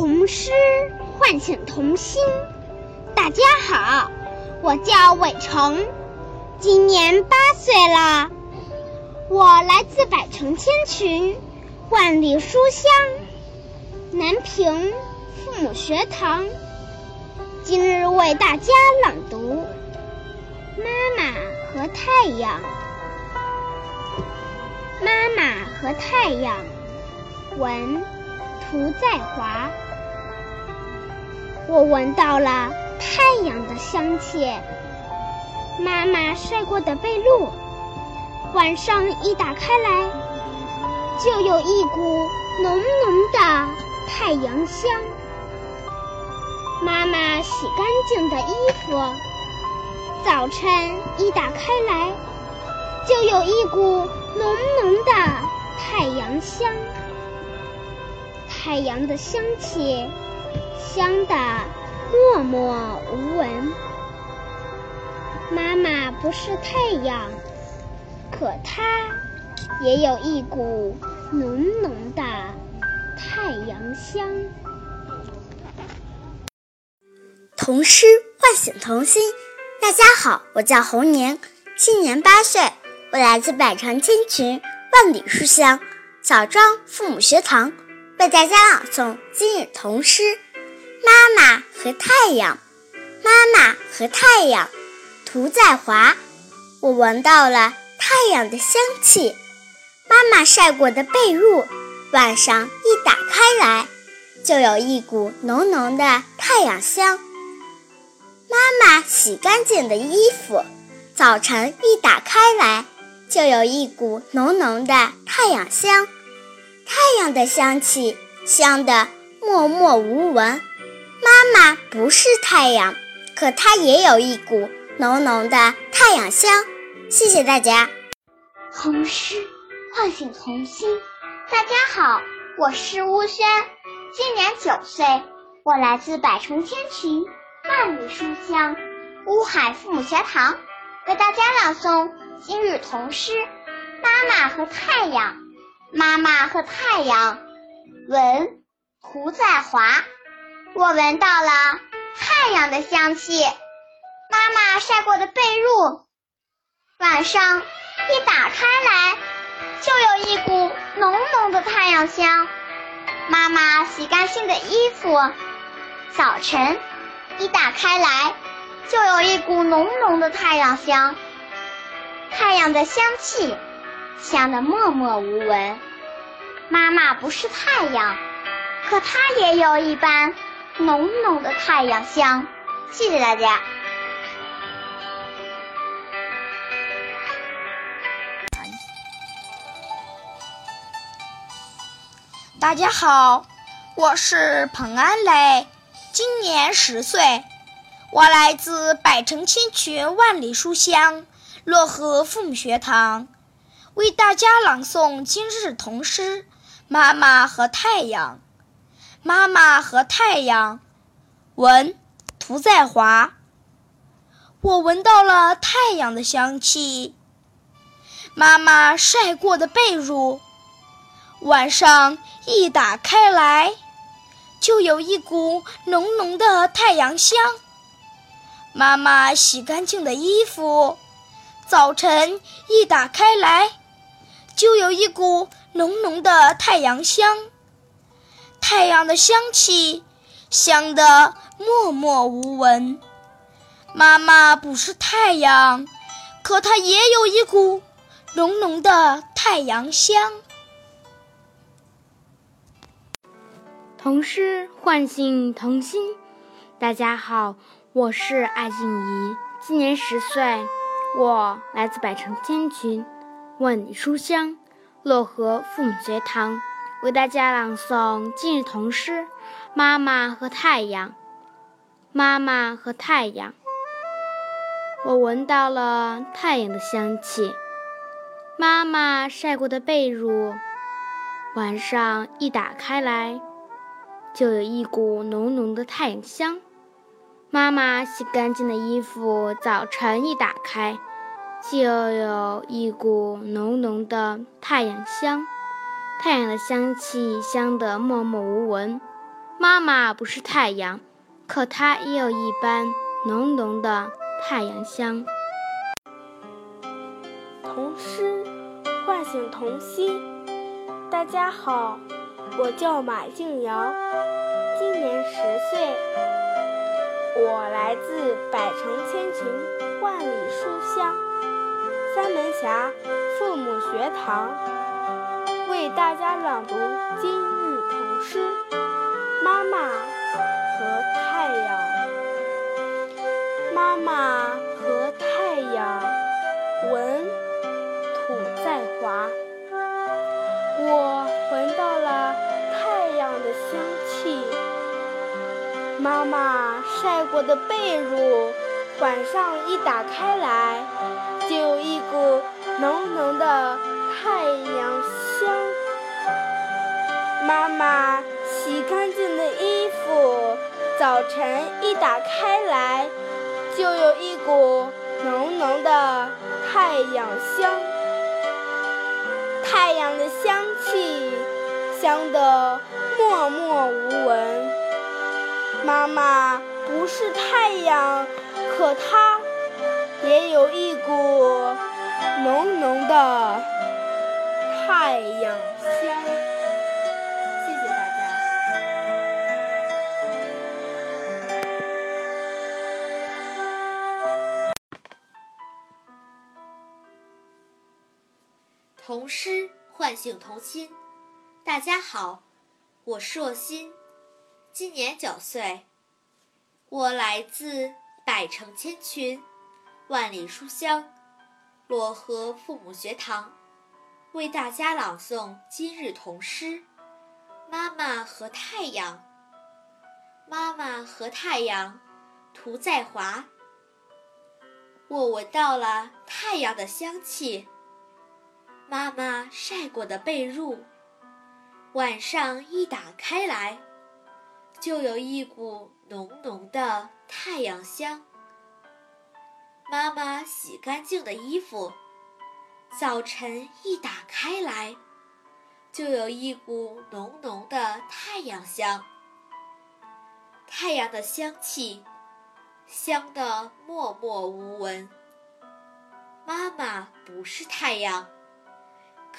童诗唤醒童心。大家好，我叫韦成，今年八岁了。我来自百城千群，万里书香南平父母学堂。今日为大家朗读《妈妈和太阳》。妈妈和太阳，文涂在华。我闻到了太阳的香气，妈妈晒过的被褥。晚上一打开来，就有一股浓浓的太阳香。妈妈洗干净的衣服，早晨一打开来，就有一股浓浓的太阳香。太阳的香气，香的默默无闻。妈妈不是太阳。可她也有一股浓浓的太阳香。童诗唤醒童心。大家好，我叫侯宁，今年八岁，我来自百城千群，万里书香枣庄父母学堂，为大家朗诵今日童诗《妈妈和太阳》。妈妈和太阳，涂在华。我闻到了。太阳的香气，妈妈晒过的被褥，晚上一打开来，就有一股浓浓的太阳香。妈妈洗干净的衣服，早晨一打开来，就有一股浓浓的太阳香。太阳的香气，香的默默无闻。妈妈不是太阳，可它也有一股浓浓的太阳香。谢谢大家。童诗唤醒童心。大家好，我是乌轩，今年九岁，我来自百城千群，万里书香乌海父母学堂，为大家朗诵今日童诗《妈妈和太阳》。妈妈和太阳，文胡在华。我闻到了太阳的香气，妈妈晒过的被褥，晚上。一打开来，就有一股浓浓的太阳香。妈妈洗干净的衣服，早晨一打开来，就有一股浓浓的太阳香。太阳的香气，香的默默无闻。妈妈不是太阳，可它也有一般浓浓的太阳香。谢谢大家。大家好，我是彭安磊，今年十岁，我来自百城千群万里书香漯河父母学堂，为大家朗诵今日童诗《妈妈和太阳》。妈妈和太阳，文涂在华。我闻到了太阳的香气，妈妈晒过的被褥。晚上一打开来，就有一股浓浓的太阳香。妈妈洗干净的衣服，早晨一打开来，就有一股浓浓的太阳香。太阳的香气，香的默默无闻。妈妈不是太阳，可她也有一股浓浓的太阳香。童诗唤醒童心。大家好，我是艾静怡，今年十岁，我来自百城千群，万里书香漯河父母学堂，为大家朗诵今日童诗《妈妈和太阳》。妈妈和太阳，我闻到了太阳的香气。妈妈晒过的被褥，晚上一打开来。就有一股浓浓的太阳香。妈妈洗干净的衣服，早晨一打开，就有一股浓浓的太阳香。太阳的香气，香得默默无闻。妈妈不是太阳，可她也有一般浓浓的太阳香。童诗唤醒童心。大家好，我叫马静瑶，今年十岁，我来自百城千群，万里书香三门峡父母学堂，为大家朗读今日童诗《妈妈和太阳》。妈妈和太阳，文土在华。我闻到了太阳的香气，妈妈晒过的被褥，晚上一打开来，就有一股浓浓的太阳。妈妈洗干净的衣服，早晨一打开来，就有一股浓浓的太阳香。太阳的香气，香得默默无闻。妈妈不是太阳，可她也有一股浓浓的太阳香。诗唤醒童心。大家好，我是若欣，今年九岁，我来自百城千群，万里书香漯河父母学堂，为大家朗诵今日童诗《妈妈和太阳》。妈妈和太阳，涂在华。我闻到了太阳的香气。妈妈晒过的被褥，晚上一打开来，就有一股浓浓的太阳香。妈妈洗干净的衣服，早晨一打开来，就有一股浓浓的太阳香。太阳的香气，香得默默无闻。妈妈不是太阳。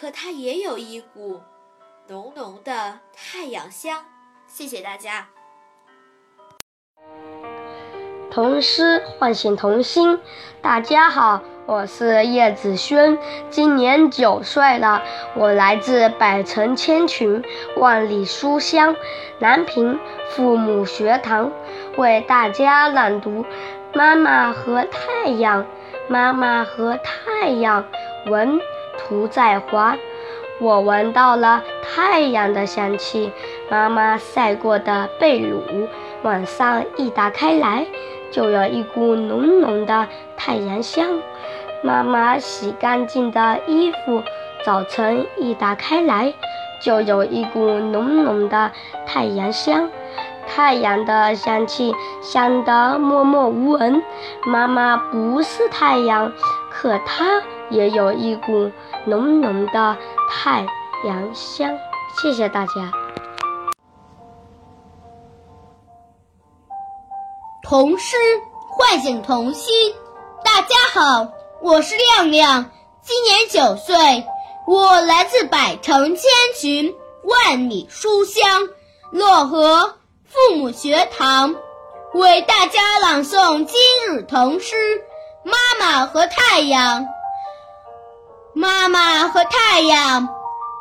可它也有一股浓浓的太阳香。谢谢大家。童诗唤醒童心。大家好，我是叶子轩，今年九岁了。我来自百城千群，万里书香南平父母学堂，为大家朗读《妈妈和太阳》。妈妈和太阳，文。涂在华，我闻到了太阳的香气。妈妈晒过的被褥，晚上一打开来，就有一股浓浓的太阳香。妈妈洗干净的衣服，早晨一打开来，就有一股浓浓的太阳香。太阳的香气香得默默无闻。妈妈不是太阳，可她也有一股。浓浓的太阳香，谢谢大家。童诗唤醒童心。大家好，我是亮亮，今年九岁，我来自百城千群，万里书香漯河父母学堂，为大家朗诵今日童诗《妈妈和太阳》。妈妈和太阳，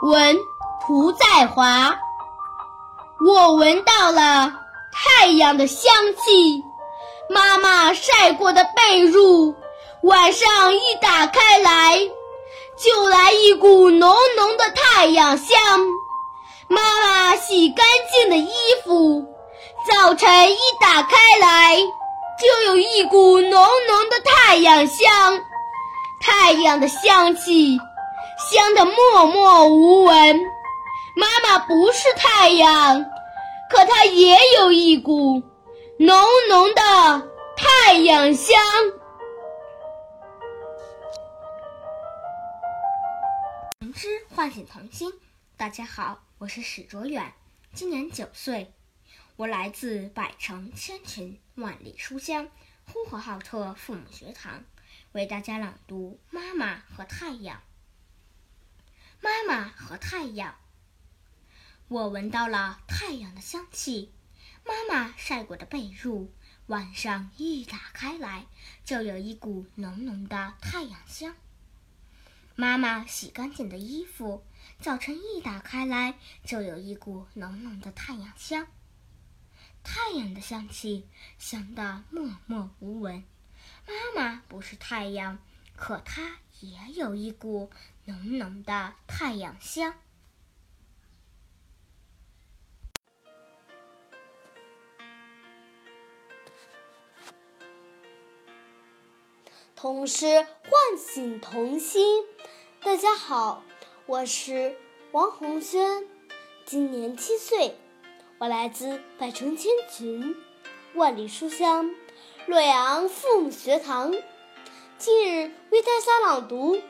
闻涂在华。我闻到了太阳的香气。妈妈晒过的被褥，晚上一打开来，就来一股浓浓的太阳香。妈妈洗干净的衣服，早晨一打开来，就有一股浓浓的太阳香。太阳的香气，香得默默无闻。妈妈不是太阳，可她也有一股浓浓的太阳香。童诗唤醒童心。大家好，我是史卓远，今年九岁，我来自百城千群万里书香呼和浩特父母学堂，为大家朗读《妈妈和太阳》。妈妈和太阳，我闻到了太阳的香气。妈妈晒过的被褥，晚上一打开来，就有一股浓浓的太阳香。妈妈洗干净的衣服，早晨一打开来，就有一股浓浓的太阳香。太阳的香气，香得默默无闻。妈妈不是太阳，可它也有一股浓浓的太阳香。童诗唤醒童心。大家好，我是王红轩，今年七岁。我来自百城千群，万里书香，洛阳父母学堂。今日为大家朗读《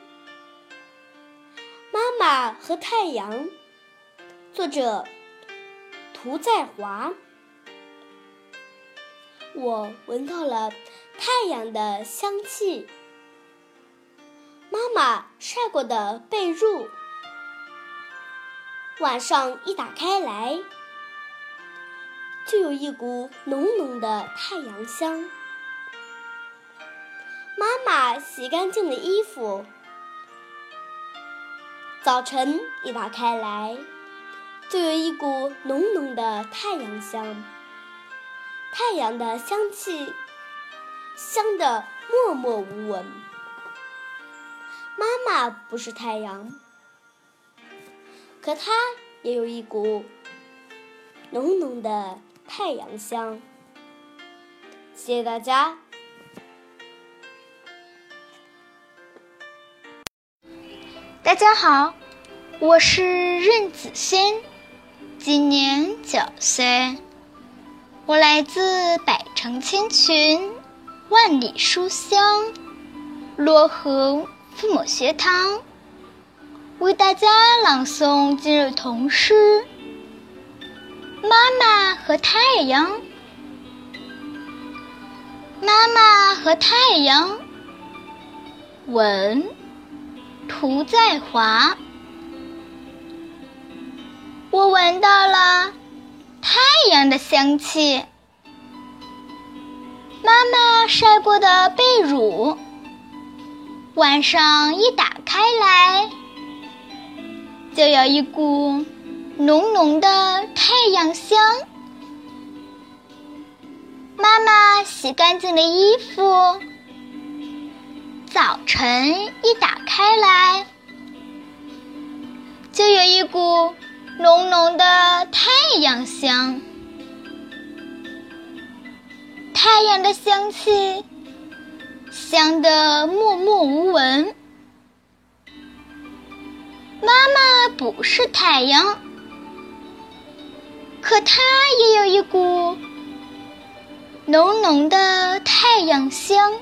妈妈和太阳》，作者涂在华。我闻到了太阳的香气，妈妈晒过的被褥，晚上一打开来。就有一股浓浓的太阳香。妈洗干净的衣服，早晨一打开来，就有一股浓浓的太阳香。太阳的香气，香的默默无闻。妈妈不是太阳，可它也有一股浓浓的。太阳香，谢谢大家。大家好，我是任子轩，今年九岁，我来自百城千群，万里书香，漯河父母学堂，为大家朗诵今日童诗。妈妈和太阳，妈妈和太阳，文涂在华。我闻到了太阳的香气，妈妈晒过的被褥，晚上一打开来，就有一股。浓浓的太阳香，妈妈洗干净的衣服，早晨一打开来，就有一股浓浓的太阳香。太阳的香气，香得默默无闻。妈妈不是太阳。可它也有一股浓浓的太阳香。